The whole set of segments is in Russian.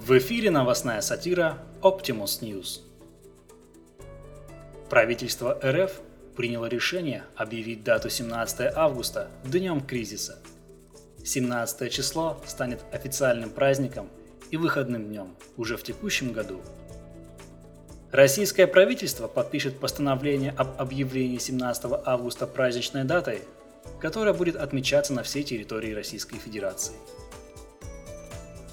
В эфире новостная сатира Optimus News. Правительство РФ приняло решение объявить дату 17 августа днем кризиса. 17 число станет официальным праздником и выходным днем уже в текущем году. Российское правительство подпишет постановление об объявлении 17 августа праздничной датой, которая будет отмечаться на всей территории Российской Федерации.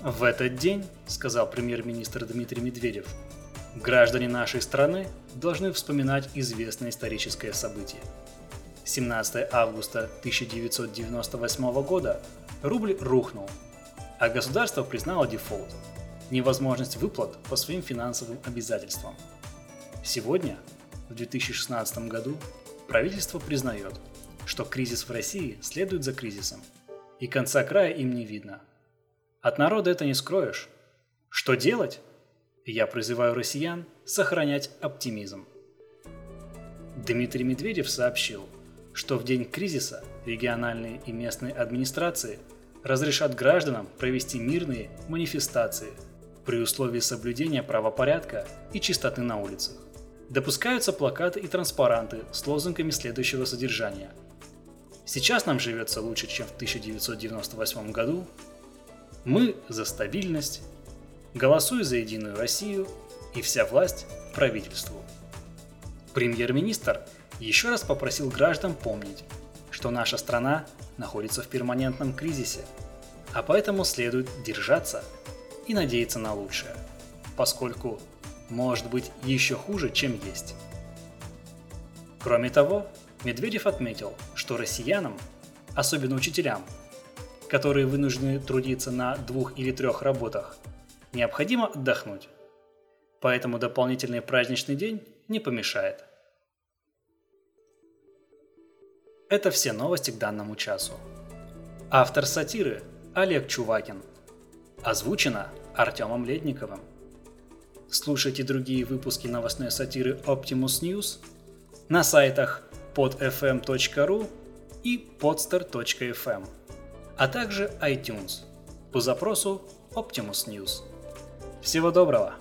В этот день, сказал премьер-министр Дмитрий Медведев, граждане нашей страны должны вспоминать известное историческое событие. 17 августа 1998 года рубль рухнул, а государство признало дефолт – невозможность выплат по своим финансовым обязательствам. Сегодня, в 2016 году, правительство признает, что кризис в России следует за кризисом, и конца края им не видно – от народа это не скроешь. Что делать? Я призываю россиян сохранять оптимизм. Дмитрий Медведев сообщил, что в день кризиса региональные и местные администрации разрешат гражданам провести мирные манифестации при условии соблюдения правопорядка и чистоты на улицах. Допускаются плакаты и транспаранты с лозунгами следующего содержания. Сейчас нам живется лучше, чем в 1998 году, мы за стабильность, голосуй за Единую Россию и вся власть правительству. Премьер-министр еще раз попросил граждан помнить, что наша страна находится в перманентном кризисе, а поэтому следует держаться и надеяться на лучшее, поскольку может быть еще хуже, чем есть. Кроме того, Медведев отметил, что россиянам, особенно учителям, которые вынуждены трудиться на двух или трех работах, необходимо отдохнуть. Поэтому дополнительный праздничный день не помешает. Это все новости к данному часу. Автор сатиры Олег Чувакин. Озвучено Артемом Ледниковым. Слушайте другие выпуски новостной сатиры Optimus News на сайтах podfm.ru и podstar.fm а также iTunes по запросу Optimus News. Всего доброго!